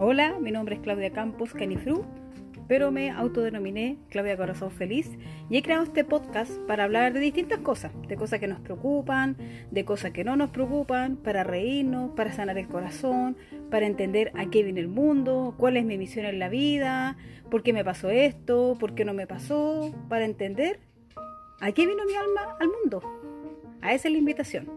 Hola, mi nombre es Claudia Campos Canifru, pero me autodenominé Claudia Corazón Feliz y he creado este podcast para hablar de distintas cosas, de cosas que nos preocupan, de cosas que no nos preocupan, para reírnos, para sanar el corazón, para entender a qué viene el mundo, cuál es mi misión en la vida, por qué me pasó esto, por qué no me pasó, para entender a qué vino mi alma al mundo. A esa es la invitación.